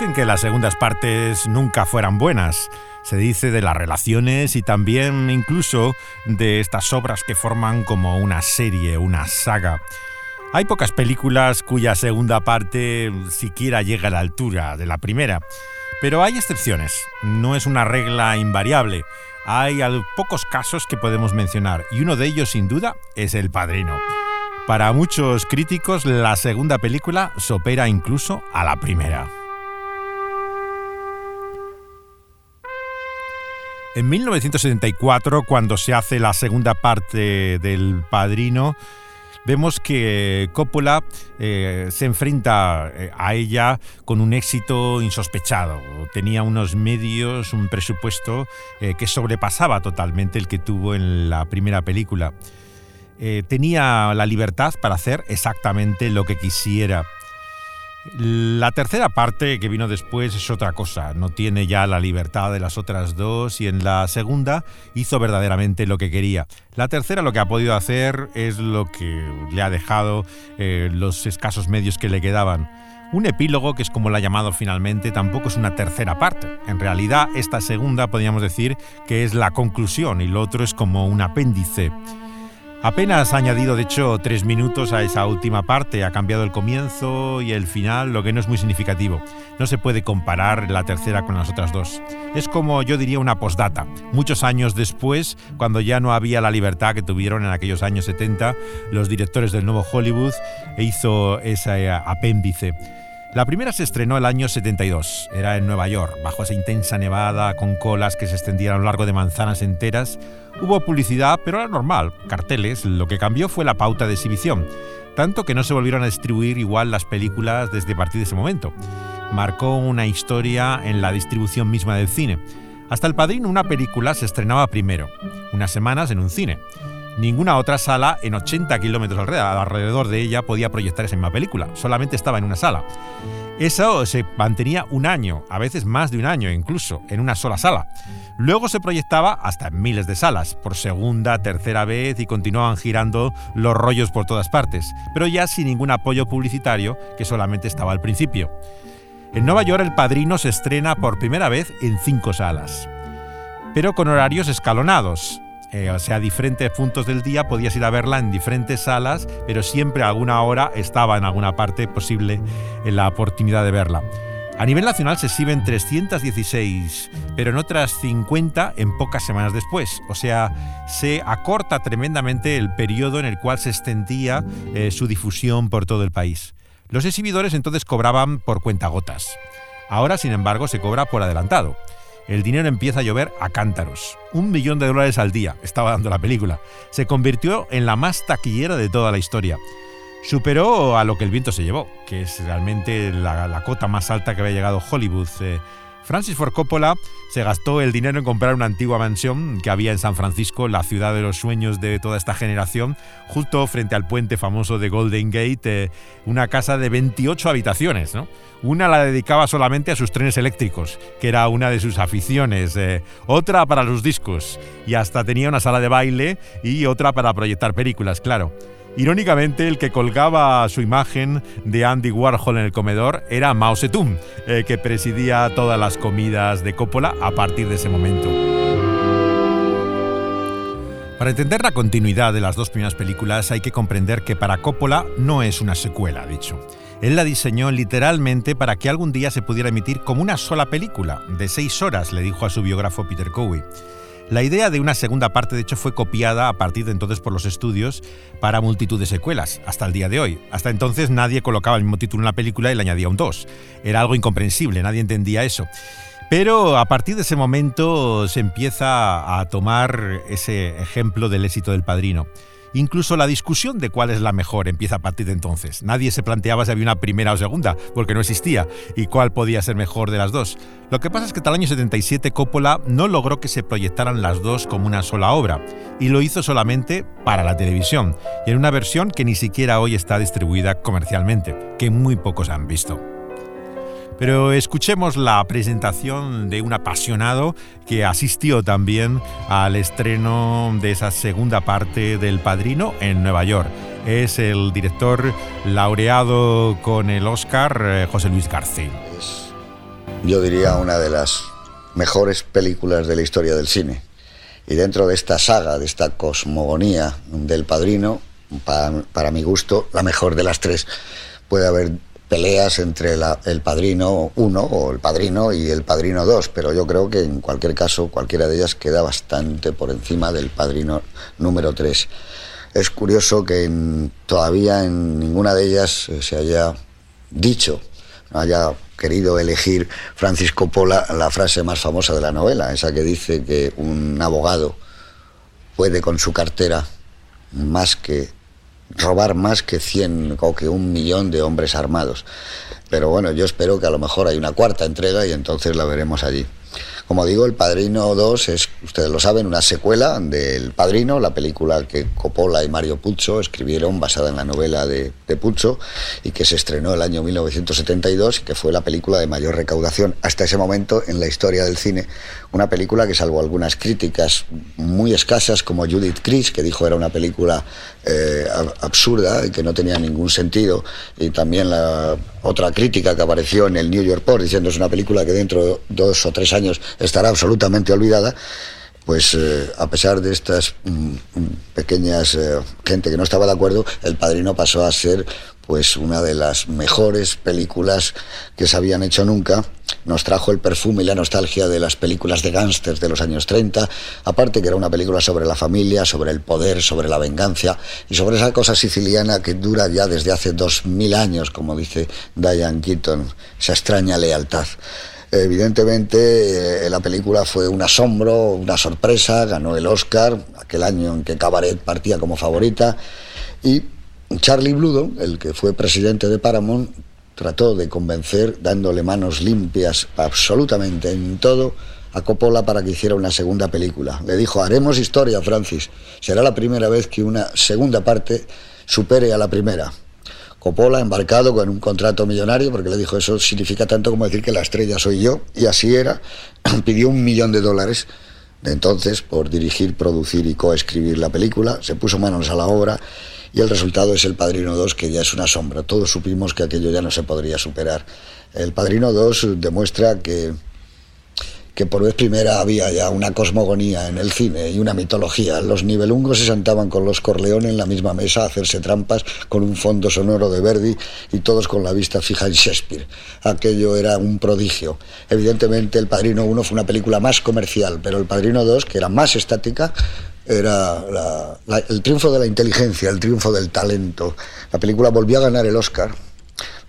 dicen que las segundas partes nunca fueran buenas. Se dice de las relaciones y también incluso de estas obras que forman como una serie, una saga. Hay pocas películas cuya segunda parte siquiera llega a la altura de la primera, pero hay excepciones. No es una regla invariable. Hay pocos casos que podemos mencionar y uno de ellos sin duda es El Padrino. Para muchos críticos la segunda película supera incluso a la primera. En 1974, cuando se hace la segunda parte del Padrino, vemos que Coppola eh, se enfrenta eh, a ella con un éxito insospechado. Tenía unos medios, un presupuesto eh, que sobrepasaba totalmente el que tuvo en la primera película. tenía la libertad para hacer exactamente lo que quisiera. La tercera parte que vino después es otra cosa, no tiene ya la libertad de las otras dos y en la segunda hizo verdaderamente lo que quería. La tercera lo que ha podido hacer es lo que le ha dejado eh, los escasos medios que le quedaban. Un epílogo, que es como la ha llamado finalmente, tampoco es una tercera parte. En realidad, esta segunda podríamos decir que es la conclusión y lo otro es como un apéndice. Apenas ha añadido, de hecho, tres minutos a esa última parte, ha cambiado el comienzo y el final, lo que no es muy significativo. No se puede comparar la tercera con las otras dos. Es como yo diría una postdata. Muchos años después, cuando ya no había la libertad que tuvieron en aquellos años 70, los directores del nuevo Hollywood hizo ese apéndice. La primera se estrenó el año 72. Era en Nueva York, bajo esa intensa nevada con colas que se extendían a lo largo de manzanas enteras. Hubo publicidad, pero era normal, carteles. Lo que cambió fue la pauta de exhibición, tanto que no se volvieron a distribuir igual las películas desde partir de ese momento. Marcó una historia en la distribución misma del cine. Hasta El Padrino, una película se estrenaba primero, unas semanas en un cine. Ninguna otra sala en 80 kilómetros alrededor de ella podía proyectar esa misma película, solamente estaba en una sala. Eso se mantenía un año, a veces más de un año incluso, en una sola sala. Luego se proyectaba hasta en miles de salas, por segunda, tercera vez y continuaban girando los rollos por todas partes, pero ya sin ningún apoyo publicitario que solamente estaba al principio. En Nueva York El Padrino se estrena por primera vez en cinco salas, pero con horarios escalonados. Eh, o sea, diferentes puntos del día podías ir a verla en diferentes salas, pero siempre a alguna hora estaba en alguna parte posible en la oportunidad de verla. A nivel nacional se exhiben 316, pero en otras 50 en pocas semanas después. O sea, se acorta tremendamente el periodo en el cual se extendía eh, su difusión por todo el país. Los exhibidores entonces cobraban por cuentagotas. Ahora, sin embargo, se cobra por adelantado el dinero empieza a llover a cántaros. Un millón de dólares al día estaba dando la película. Se convirtió en la más taquillera de toda la historia. Superó a lo que el viento se llevó, que es realmente la, cota más alta que había llegado Hollywood. Eh, Francis Ford Coppola se gastó el dinero en comprar una antigua mansión que había en San Francisco, la ciudad de los sueños de toda esta generación, justo frente al puente famoso de Golden Gate, eh, una casa de 28 habitaciones. Una la dedicaba solamente a sus trenes eléctricos, que era una de sus aficiones, eh, otra para los discos, y hasta tenía una sala de baile y otra para proyectar películas, claro. Irónicamente, el que colgaba su imagen de Andy Warhol en el comedor era Mao Zedong, eh, que presidía todas las comidas de Coppola a partir de ese momento. Para entender la continuidad de las dos primeras películas hay que comprender que para Coppola no es una secuela, dicho. Él la diseñó literalmente para que algún día se pudiera emitir como una sola película, de seis horas, le dijo a su biógrafo Peter Cowie. La idea de una segunda parte, de hecho, fue copiada a partir de entonces por los estudios para multitud de secuelas, hasta el día de hoy. Hasta entonces nadie colocaba el mismo título en la película y le añadía un 2. Era algo incomprensible, nadie entendía eso. Pero a partir de ese momento se empieza a tomar ese ejemplo del éxito del padrino. Incluso la discusión de cuál es la mejor empieza a partir de entonces. Nadie se planteaba si había una primera o segunda, porque no existía, y cuál podía ser mejor de las dos. Lo que pasa es que hasta el año 77 Coppola no logró que se proyectaran las dos como una sola obra, y lo hizo solamente para la televisión, y en una versión que ni siquiera hoy está distribuida comercialmente, que muy pocos han visto. Pero escuchemos la presentación de un apasionado que asistió también al estreno de esa segunda parte del Padrino en Nueva York. Es el director laureado con el Oscar, eh, José Luis García. yo diría una de las mejores películas de la historia del cine. Y dentro de esta saga, de esta cosmogonía del padrino, para, mi gusto, la mejor de las tres, puede haber peleas entre el Padrino 1 o el Padrino y el Padrino 2, pero yo creo que en cualquier caso cualquiera de ellas queda bastante por encima del Padrino número 3. Es curioso que todavía en ninguna de ellas se haya dicho, haya querido elegir Francisco Pola la frase más famosa de la novela, esa que dice que un abogado puede con su cartera más que robar más que 100 o que un millón de hombres armados. Pero bueno, yo espero que a lo mejor hay una cuarta entrega y entonces la veremos allí. Como digo, El Padrino 2 es, ustedes lo saben, una secuela del Padrino, la película que Coppola y Mario Puzo escribieron basada en la novela de, de Puzo y que se estrenó el año 1972 y que fue la película de mayor recaudación hasta ese momento en la historia del cine. Una película que salvo algunas críticas muy escasas como Judith Chris, que dijo era una película eh, absurda y que no tenía ningún sentido, y también la otra crítica que apareció en el New York Post diciendo es una película que dentro de dos o tres años estará absolutamente olvidada, pues eh, a pesar de estas mm, pequeñas eh, gente que no estaba de acuerdo, El Padrino pasó a ser pues una de las mejores películas que se habían hecho nunca. Nos trajo el perfume y la nostalgia de las películas de gángsters de los años 30, aparte que era una película sobre la familia, sobre el poder, sobre la venganza y sobre esa cosa siciliana que dura ya desde hace dos mil años, como dice Diane Keaton, esa extraña lealtad. Evidentemente eh, la película fue un asombro, una sorpresa, ganó el Oscar, aquel año en que Cabaret partía como favorita, y Charlie Bludo, el que fue presidente de Paramount, trató de convencer, dándole manos limpias absolutamente en todo, a Coppola para que hiciera una segunda película. Le dijo, haremos historia, Francis. Será la primera vez que una segunda parte supere a la primera. Coppola embarcado con un contrato millonario, porque le dijo, eso significa tanto como decir que la estrella soy yo, y así era, pidió un millón de dólares de entonces por dirigir, producir y coescribir la película, se puso manos a la obra y el resultado es El Padrino 2, que ya es una sombra. Todos supimos que aquello ya no se podría superar. El Padrino 2 demuestra que que por vez primera había ya una cosmogonía en el cine y una mitología. Los nivelungos se sentaban con los Corleone en la misma mesa a hacerse trampas con un fondo sonoro de Verdi y todos con la vista fija en Shakespeare. Aquello era un prodigio. Evidentemente El Padrino 1 fue una película más comercial, pero El Padrino 2, que era más estática, era el triunfo de la inteligencia, el triunfo del talento. La película volvió a ganar el Oscar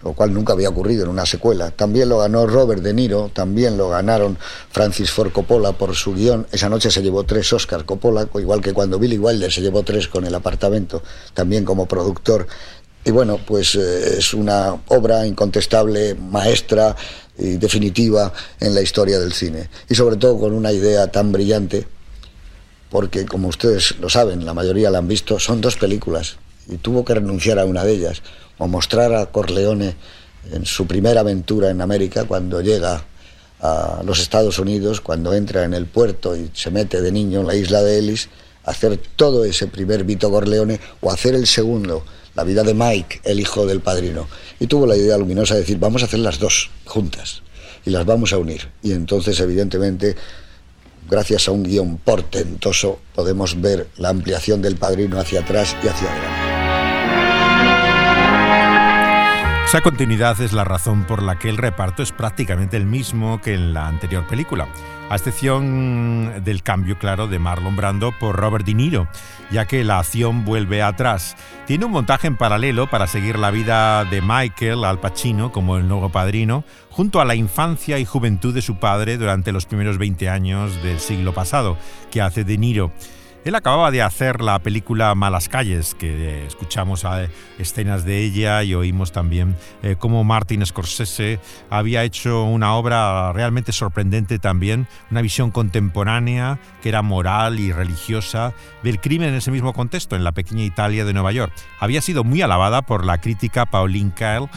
lo cual nunca había ocurrido en una secuela. También lo ganó Robert De Niro, también lo ganaron Francis Ford Coppola por su guion. Esa noche se llevó tres Oscars Coppola, igual que cuando Billy Wilder se llevó tres con El apartamento, también como productor. Y bueno, pues eh, es una obra incontestable, maestra y definitiva en la historia del cine. Y sobre todo con una idea tan brillante, porque como ustedes lo saben, la mayoría la han visto, son dos películas y tuvo que renunciar a una de ellas o mostrar a Corleone en su primera aventura en América cuando llega a los Estados Unidos, cuando entra en el puerto y se mete de niño en la isla de Ellis, hacer todo ese primer Vito Corleone o hacer el segundo, la vida de Mike, el hijo del padrino. Y tuvo la idea luminosa de decir, vamos a hacer las dos juntas y las vamos a unir. Y entonces, evidentemente, gracias a un guion portentoso, podemos ver la ampliación del padrino hacia atrás y hacia adelante. Esa continuidad es la razón por la que el reparto es prácticamente el mismo que en la anterior película, a excepción del cambio claro de Marlon Brando por Robert De Niro, ya que la acción vuelve atrás. Tiene un montaje en paralelo para seguir la vida de Michael Al Pacino como el nuevo padrino, junto a la infancia y juventud de su padre durante los primeros 20 años del siglo pasado, que hace De Niro. Él acababa de hacer la película Malas Calles, que escuchamos escenas de ella y oímos también eh, cómo Martin Scorsese había hecho una obra realmente sorprendente también, una visión contemporánea que era moral y religiosa del crimen en ese mismo contexto, en la pequeña Italia de Nueva York. Había sido muy alabada por la crítica Pauline Kael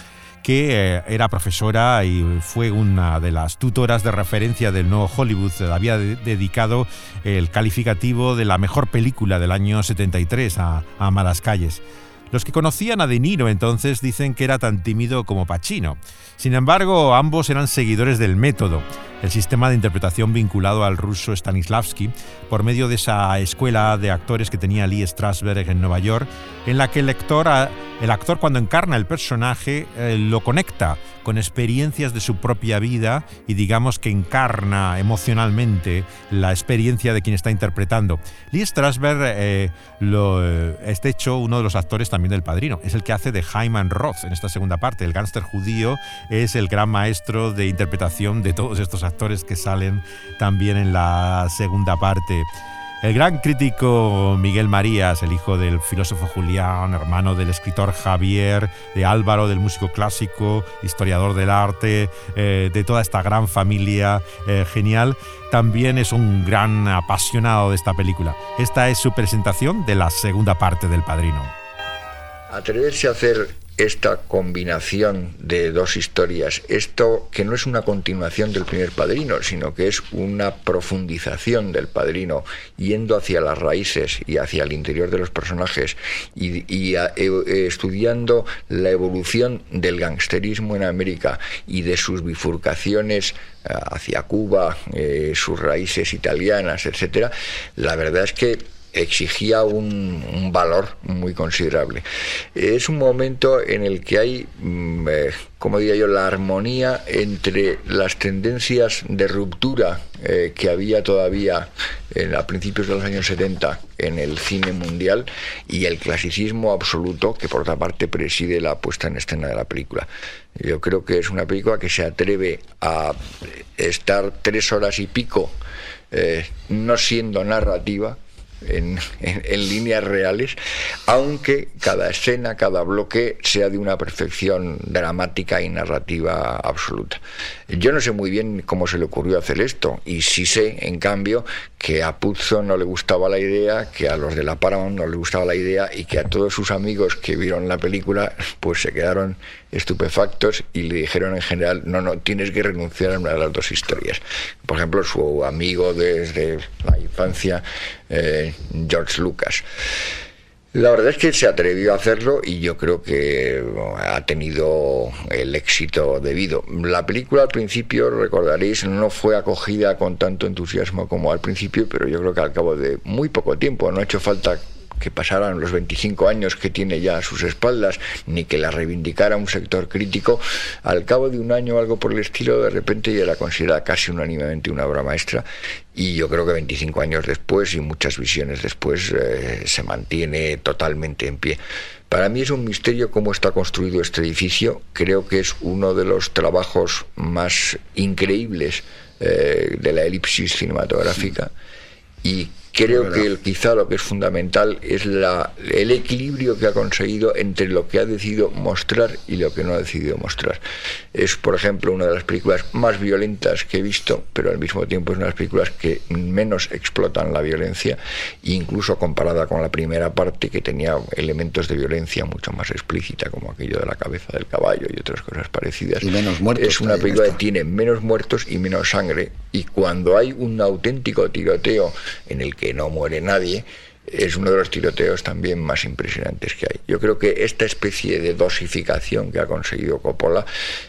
que eh, era profesora y fue una de las tutoras de referencia del nuevo Hollywood. Había dedicado el calificativo de la mejor película del año 73 a, a Malas Calles. Los que conocían a De Niro entonces dicen que era tan tímido como Pacino. Sin embargo, ambos eran seguidores del método, el sistema de interpretación vinculado al ruso Stanislavski, por medio de esa escuela de actores que tenía Lee Strasberg en Nueva York, en la que el, lector, el actor cuando encarna el personaje eh, lo conecta con experiencias de su propia vida y digamos que encarna emocionalmente la experiencia de quien está interpretando. Lee Strasberg eh, lo, eh, es de hecho uno de los actores también del Padrino, es el que hace de Hyman Roth en esta segunda parte, el gángster judío es el gran maestro de interpretación de todos estos actores que salen también en la segunda parte. El gran crítico Miguel Marías, el hijo del filósofo Julián, hermano del escritor Javier, de Álvaro, del músico clásico, historiador del arte, eh, de toda esta gran familia eh, genial, también es un gran apasionado de esta película. Esta es su presentación de la segunda parte del Padrino. Atreverse a hacer esta combinación de dos historias, esto que no es una continuación del primer padrino, sino que es una profundización del padrino, yendo hacia las raíces y hacia el interior de los personajes y, eh, eh, estudiando la evolución del gangsterismo en América y de sus bifurcaciones eh, hacia Cuba, sus raíces italianas, etcétera, la verdad es que exigía un, valor muy considerable. Es un momento en el que hay, mm, eh, como diría yo, la armonía entre las tendencias de ruptura eh, que había todavía en, a principios de los años 70 en el cine mundial y el clasicismo absoluto que por otra parte preside la puesta en escena de la película. Yo creo que es una película que se atreve a estar tres horas y pico eh, no siendo narrativa, en, líneas reales, aunque cada escena, cada bloque sea de una perfección dramática y narrativa absoluta. Yo no sé muy bien cómo se le ocurrió hacer esto, y sí sé, en cambio, que a Puzo no le gustaba la idea, que a los de la Paramount no le gustaba la idea, y que a todos sus amigos que vieron la película, pues se quedaron estupefactos y le dijeron en general, no, no, tienes que renunciar a una de las dos historias. Por ejemplo, su amigo desde la infancia, eh, George Lucas. La verdad es que se atrevió a hacerlo y yo creo que ha tenido el éxito debido. La película al principio, recordaréis, no fue acogida con tanto entusiasmo como al principio, pero yo creo que al cabo de muy poco tiempo, no ha hecho falta que pasaran los 25 años que tiene ya a sus espaldas, ni que la reivindicara un sector crítico, al cabo de un año o algo por el estilo, de repente ya la considera casi unánimemente una obra maestra y yo creo que 25 años después y muchas visiones después eh, se mantiene totalmente en pie. Para mí es un misterio cómo está construido este edificio. Creo que es uno de los trabajos más increíbles eh, de la elipsis cinematográfica y Creo que quizá lo que es fundamental es la, el equilibrio que ha conseguido entre lo que ha decidido mostrar y lo que no ha decidido mostrar. Es, por ejemplo, una de las películas más violentas que he visto, pero al mismo tiempo es una de las películas que menos explotan la violencia, incluso comparada con la primera parte que tenía elementos de violencia mucho más explícita, como aquello de la cabeza del caballo y otras cosas parecidas. Y menos muertos. Es una película que tiene menos muertos y menos sangre, y cuando hay un auténtico tiroteo en el que que no muere nadie, es uno de los tiroteos también más impresionantes que hay. Yo creo que esta especie de dosificación que ha conseguido Coppola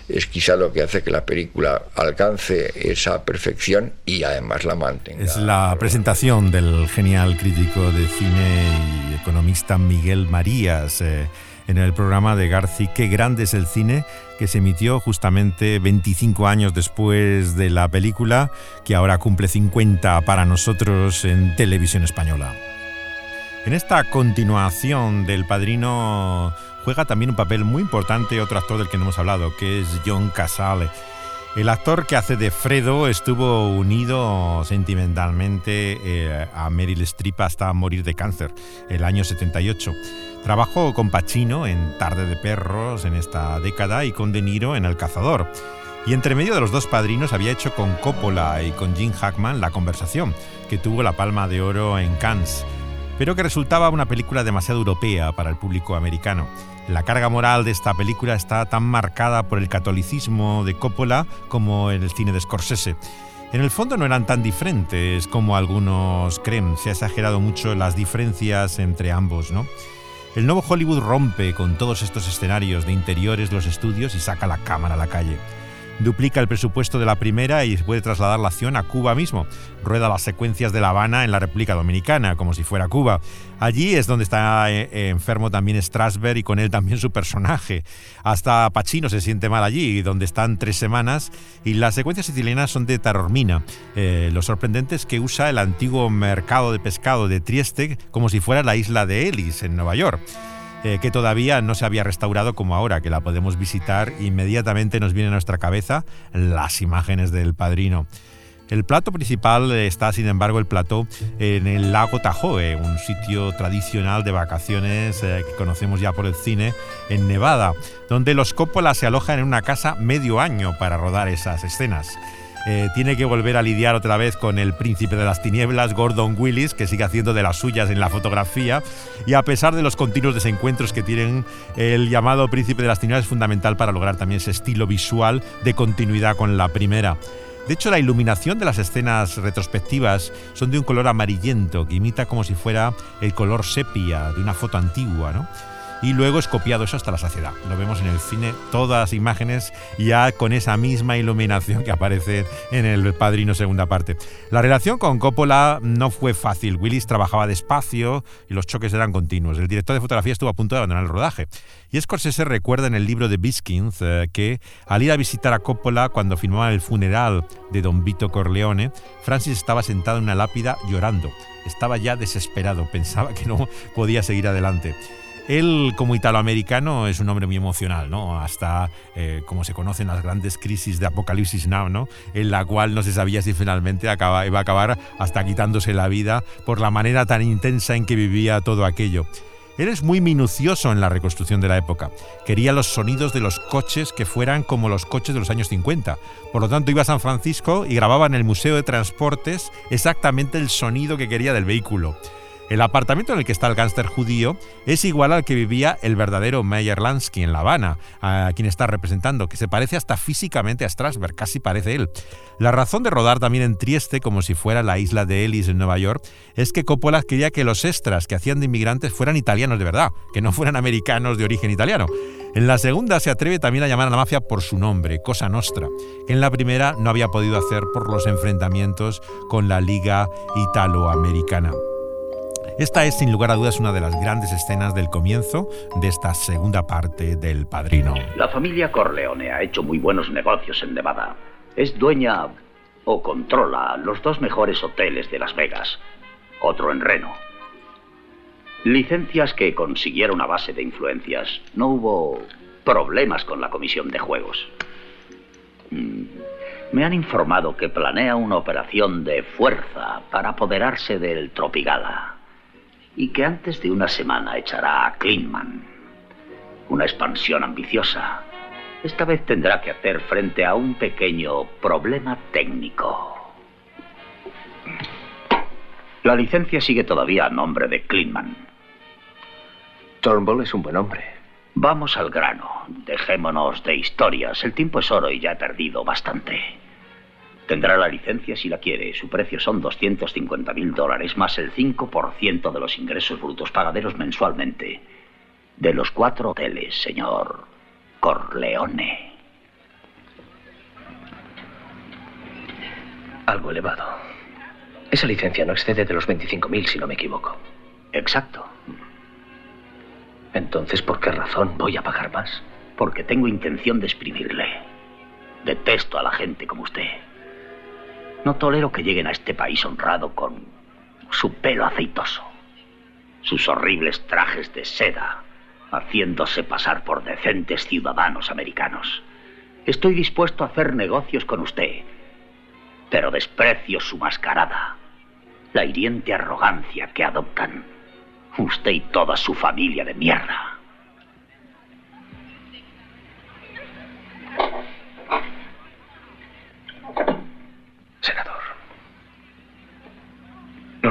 es quizá lo que hace que la película alcance esa perfección y además la mantenga. Es la presentación del genial crítico de cine y economista Miguel Marías. Eh, en el programa de Garci Qué grande es el cine, que se emitió justamente 25 años después de la película, que ahora cumple 50 para nosotros en televisión española. En esta continuación del Padrino juega también un papel muy importante otro actor del que no hemos hablado, que es John Casale. El actor que hace de Fredo estuvo unido sentimentalmente eh, a Meryl Streep hasta morir de cáncer, el año 78. Trabajó con Pacino en Tarde de Perros en esta década y con De Niro en El Cazador. Y entre medio de los dos padrinos había hecho con Coppola y con Jim Hackman La Conversación, que tuvo la Palma de Oro en Cannes, pero que resultaba una película demasiado europea para el público americano. La carga moral de esta película está tan marcada por el catolicismo de Coppola como en el cine de Scorsese. En el fondo no eran tan diferentes como algunos creen, se ha exagerado mucho las diferencias entre ambos, ¿no? El nuevo Hollywood rompe con todos estos escenarios de interiores los estudios y saca la cámara a la calle duplica el presupuesto de la primera y puede trasladar la acción a Cuba mismo. Rueda las secuencias de La Habana en la República Dominicana, como si fuera Cuba. Allí es donde está eh, eh, enfermo también Strasberg y con él también su personaje. Hasta Pacino se siente mal allí, donde están tres semanas, y las secuencias sicilianas son de Tarormina. Eh, lo sorprendente es que usa el antiguo mercado de pescado de Trieste como si fuera la isla de Ellis, en Nueva York. Eh, que todavía no se había restaurado como ahora, que la podemos visitar. Inmediatamente nos viene a nuestra cabeza las imágenes del padrino. El plato principal está, sin embargo, el plato en el lago Tahoe, un sitio tradicional de vacaciones eh, que conocemos ya por el cine en Nevada, donde los Coppola se alojan en una casa medio año para rodar esas escenas. Eh, tiene que volver a lidiar otra vez con el príncipe de las tinieblas, Gordon Willis, que sigue haciendo de las suyas en la fotografía. Y a pesar de los continuos desencuentros que tienen, el llamado príncipe de las tinieblas es fundamental para lograr también ese estilo visual de continuidad con la primera. De hecho, la iluminación de las escenas retrospectivas son de un color amarillento que imita como si fuera el color sepia de una foto antigua, ¿no? Y luego es copiado eso hasta la saciedad. Lo vemos en el cine, todas las imágenes ya con esa misma iluminación que aparece en El Padrino segunda parte. La relación con Coppola no fue fácil. Willis trabajaba despacio y los choques eran continuos. El director de fotografía estuvo a punto de abandonar el rodaje. Y Scorsese recuerda en el libro de Biskins eh, que al ir a visitar a Coppola cuando filmaba el funeral de Don Vito Corleone, Francis estaba sentado en una lápida llorando. Estaba ya desesperado, pensaba que no podía seguir adelante. Él, como italoamericano, es un hombre muy emocional, ¿no? Hasta, eh, como se conocen las grandes crisis de Apocalipsis Now, ¿no? En la cual no se sabía si finalmente iba a acabar hasta quitándose la vida por la manera tan intensa en que vivía todo aquello. Él es muy minucioso en la reconstrucción de la época. Quería los sonidos de los coches que fueran como los coches de los años 50. Por lo tanto, iba a San Francisco y grababa en el Museo de Transportes exactamente el sonido que quería del vehículo. El apartamento en el que está el gángster judío es igual al que vivía el verdadero Meyer Lansky en La Habana, a quien está representando, que se parece hasta físicamente a Strasberg, casi parece él. La razón de rodar también en Trieste, como si fuera la isla de Ellis en Nueva York, es que Coppola quería que los extras que hacían de inmigrantes fueran italianos de verdad, que no fueran americanos de origen italiano. En la segunda se atreve también a llamar a la mafia por su nombre, Cosa Nostra, que en la primera no había podido hacer por los enfrentamientos con la Liga Italoamericana. Esta es sin lugar a dudas una de las grandes escenas del comienzo de esta segunda parte del Padrino. La familia Corleone ha hecho muy buenos negocios en Nevada. Es dueña o controla los dos mejores hoteles de Las Vegas, otro en Reno. Licencias que consiguieron a base de influencias. No hubo problemas con la comisión de juegos. Mm, me han informado que planea una operación de fuerza para apoderarse del Tropigala y que antes de una semana echará a Kleinman. Una expansión ambiciosa. Esta vez tendrá que hacer frente a un pequeño problema técnico. La licencia sigue todavía a nombre de Kleinman. Turnbull es un buen hombre. Vamos al grano. Dejémonos de historias. El tiempo es oro y ya he perdido bastante. Tendrá la licencia si la quiere. Su precio son 250 mil dólares más el 5% de los ingresos brutos pagaderos mensualmente. De los cuatro hoteles, señor Corleone. Algo elevado. Esa licencia no excede de los 25 mil, si no me equivoco. Exacto. Entonces, ¿por qué razón voy a pagar más? Porque tengo intención de exprimirle. Detesto a la gente como usted. No tolero que lleguen a este país honrado con su pelo aceitoso, sus horribles trajes de seda, haciéndose pasar por decentes ciudadanos americanos. Estoy dispuesto a hacer negocios con usted, pero desprecio su mascarada, la hiriente arrogancia que adoptan usted y toda su familia de mierda.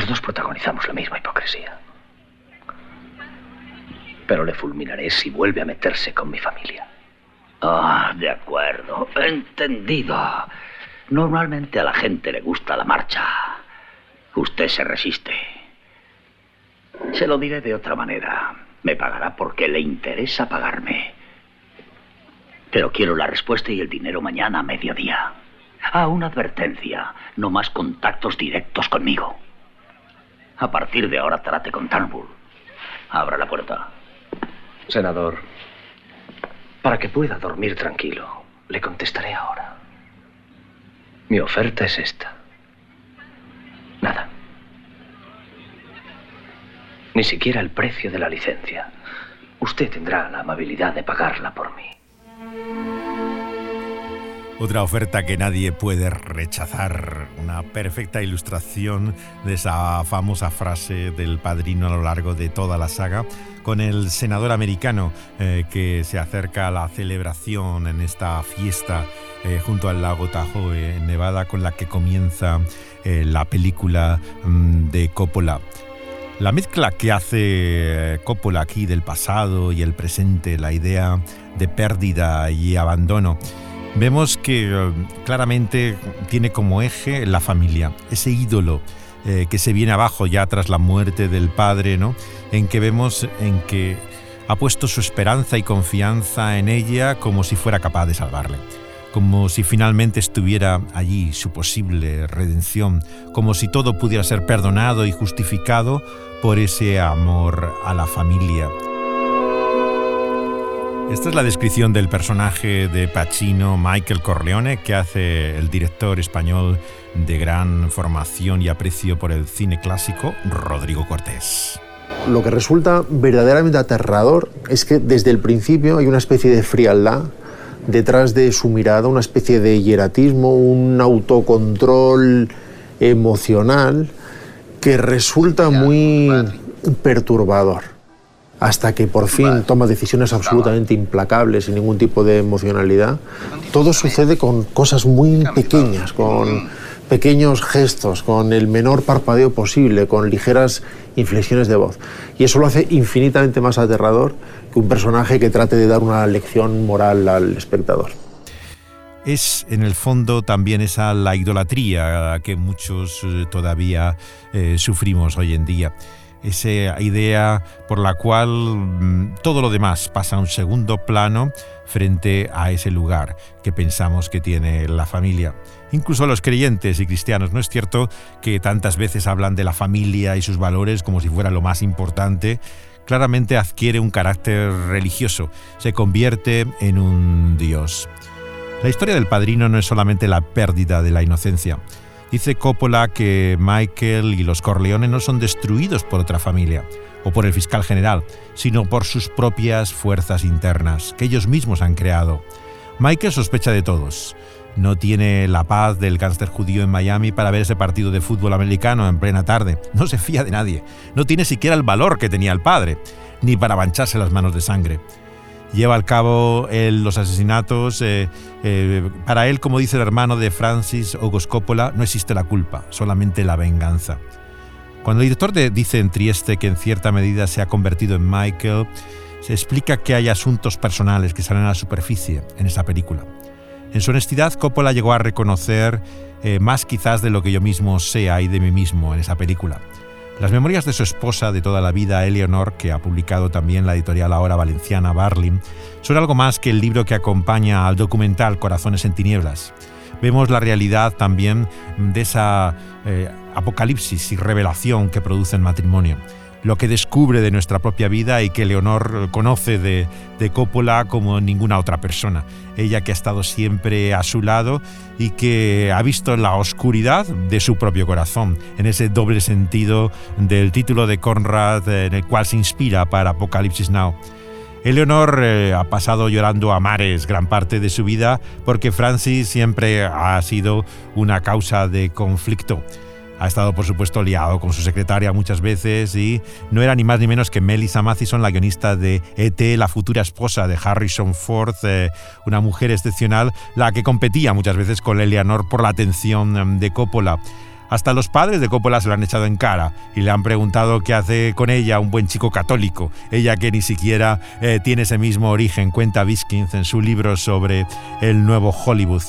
Los dos protagonizamos la misma hipocresía. Pero le fulminaré si vuelve a meterse con mi familia. Ah, de acuerdo. Entendido. Normalmente a la gente le gusta la marcha. Usted se resiste. Se lo diré de otra manera. Me pagará porque le interesa pagarme. Pero quiero la respuesta y el dinero mañana a mediodía. Ah, una advertencia. No más contactos directos conmigo. A partir de ahora trate con Turnbull. Abra la puerta. Senador, para que pueda dormir tranquilo, le contestaré ahora. Mi oferta es esta. Nada. Ni siquiera el precio de la licencia. Usted tendrá la amabilidad de pagarla por mí. Otra oferta que nadie puede rechazar, una perfecta ilustración de esa famosa frase del padrino a lo largo de toda la saga, con el senador americano eh, que se acerca a la celebración en esta fiesta eh, junto al lago Tahoe en Nevada, con la que comienza eh, la película mm, de Coppola. La mezcla que hace Coppola aquí del pasado y el presente, la idea de pérdida y abandono, vemos que eh, claramente tiene como eje la familia, ese ídolo eh, que se viene abajo ya tras la muerte del padre, ¿no? En que vemos en que ha puesto su esperanza y confianza en ella como si fuera capaz de salvarle como si finalmente estuviera allí su posible redención, como si todo pudiera ser perdonado y justificado por ese amor a la familia. Esta es la descripción del personaje de Pacino, Michael Corleone, que hace el director español de gran formación y aprecio por el cine clásico, Rodrigo Cortés. Lo que resulta verdaderamente aterrador es que desde el principio hay una especie de frialdad detrás de su mirada una especie de hieratismo, un autocontrol emocional que resulta muy perturbador. Hasta que por fin toma decisiones absolutamente implacables, sin ningún tipo de emocionalidad. Todo sucede con cosas muy pequeñas, con pequeños gestos, con el menor parpadeo posible, con ligeras inflexiones de voz. Y eso lo hace infinitamente más aterrador que un personaje que trate de dar una lección moral al espectador. Es en el fondo también esa la idolatría que muchos eh, todavía eh, sufrimos hoy en día esa idea por la cual mm, todo lo demás pasa a un segundo plano frente a ese lugar que pensamos que tiene la familia. Incluso los creyentes y cristianos, ¿no es cierto que tantas veces hablan de la familia y sus valores como si fuera lo más importante? Claramente adquiere un carácter religioso, se convierte en un dios. La historia del padrino no es solamente la pérdida de la inocencia, Dice Coppola que Michael y los Corleones no son destruidos por otra familia o por el fiscal general, sino por sus propias fuerzas internas, que ellos mismos han creado. Michael sospecha de todos. No tiene la paz del cáncer judío en Miami para ver ese partido de fútbol americano en plena tarde. No se fía de nadie. No tiene siquiera el valor que tenía el padre, ni para mancharse las manos de sangre lleva al cabo los asesinatos. Eh, eh, para él, como dice el hermano de Francis August Coppola, no existe la culpa, solamente la venganza. Cuando el director dice en Trieste que en cierta medida se ha convertido en Michael, se explica que hay asuntos personales que salen a la superficie en esa película. En su honestidad, Coppola llegó a reconocer eh, más quizás de lo que yo mismo sea y de mí mismo en esa película. Las memorias de su esposa de toda la vida, Eleonor, que ha publicado también la editorial ahora valenciana Barlin, son algo más que el libro que acompaña al documental Corazones en Tinieblas. Vemos la realidad también de esa eh, apocalipsis y revelación que produce el matrimonio lo que descubre de nuestra propia vida y que Leonor conoce de, de Coppola como ninguna otra persona. Ella que ha estado siempre a su lado y que ha visto la oscuridad de su propio corazón, en ese doble sentido del título de Conrad en el cual se inspira para Apocalipsis Now. Eleonor eh, ha pasado llorando a mares gran parte de su vida porque Francis siempre ha sido una causa de conflicto. Ha estado, por supuesto, liado con su secretaria muchas veces y no era ni más ni menos que Melissa Mathison, la guionista de E.T., la futura esposa de Harrison Ford, eh, una mujer excepcional, la que competía muchas veces con Eleanor por la atención em, de Coppola. Hasta los padres de Coppola se lo han echado en cara y le han preguntado qué hace con ella un buen chico católico, ella que ni siquiera eh, tiene ese mismo origen, cuenta Biskins en su libro sobre el nuevo Hollywood.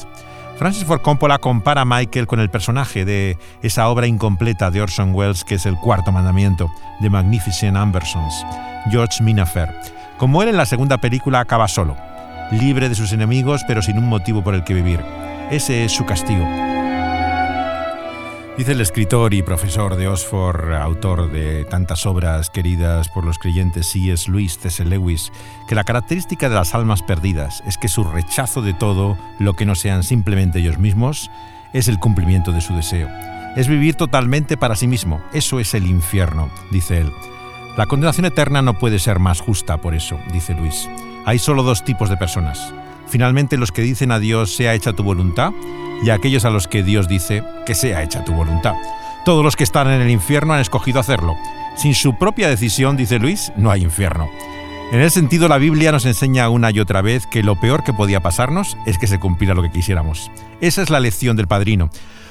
Francis Ford Coppola compara a Michael con el personaje de esa obra incompleta de Orson Welles que es El Cuarto Mandamiento, de Magnificent Ambersons, George Minafer. Como él en la segunda película acaba solo, libre de sus enemigos pero sin un motivo por el que vivir. Ese es su castigo. Dice el escritor y profesor de Oxford, autor de tantas obras queridas por los creyentes C.S. Lewis, C.S. Lewis, que la característica de las almas perdidas es que su rechazo de todo lo que no sean simplemente ellos mismos es el cumplimiento de su deseo. Es vivir totalmente para sí mismo. Eso es el infierno, dice él. La condenación eterna no puede ser más justa por eso, dice Luis. Hay solo dos tipos de personas. Finalmente los que dicen a Dios sea hecha tu voluntad y aquellos a los que Dios dice que sea hecha tu voluntad. Todos los que están en el infierno han escogido hacerlo. Sin su propia decisión, dice Luis, no hay infierno. En ese sentido, la Biblia nos enseña una y otra vez que lo peor que podía pasarnos es que se cumpliera lo que quisiéramos. Esa es la lección del padrino.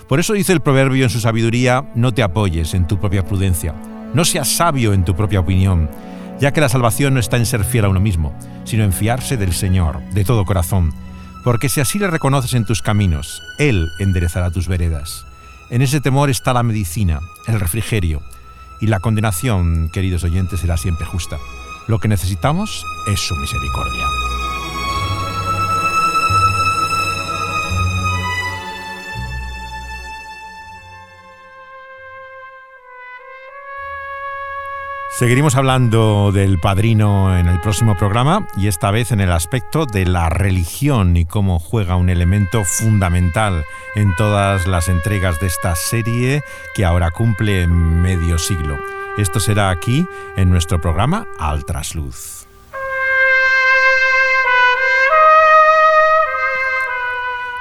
Por eso dice el proverbio en su sabiduría, no te apoyes en tu propia prudencia, no seas sabio en tu propia opinión, ya que la salvación no está en ser fiel a uno mismo, sino en fiarse del Señor, de todo corazón, porque si así le reconoces en tus caminos, Él enderezará tus veredas. En ese temor está la medicina, el refrigerio, y la condenación, queridos oyentes, será siempre justa. Lo que necesitamos es su misericordia. Seguiremos hablando del padrino en el próximo programa y esta vez en el aspecto de la religión y cómo juega un elemento fundamental en todas las entregas de esta serie que ahora cumple medio siglo. Esto será aquí en nuestro programa Al Trasluz.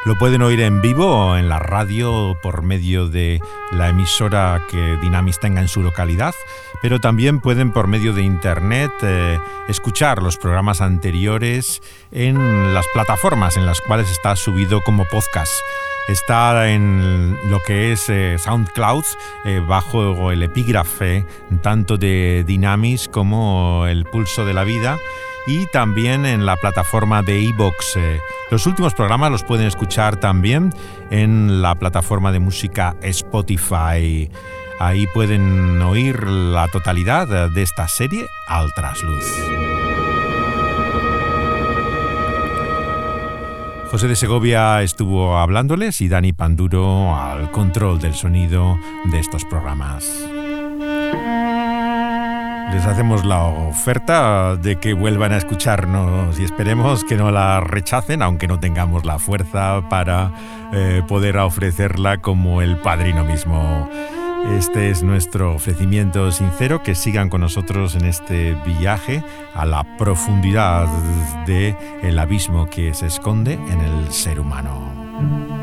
Lo pueden oír en vivo en la radio por medio de la emisora que Dynamis tenga en su localidad, pero también pueden por medio de internet eh, escuchar los programas anteriores en las plataformas en las cuales está subido como podcast. Está en lo que es eh, SoundCloud eh, bajo el epígrafe tanto de Dynamis como el pulso de la vida y también en la plataforma de iVoox. Eh, los últimos programas los pueden escuchar también en la plataforma de música Spotify. Ahí pueden oír la totalidad de esta serie al trasluz. José de Segovia estuvo hablándoles y Dani Panduro al control del sonido de estos programas les hacemos la oferta de que vuelvan a escucharnos y esperemos que no la rechacen, aunque no tengamos la fuerza para eh, poder ofrecerla como el padrino mismo. Este es nuestro ofrecimiento sincero, que sigan con nosotros en este viaje a la profundidad del el abismo que se esconde en el ser humano.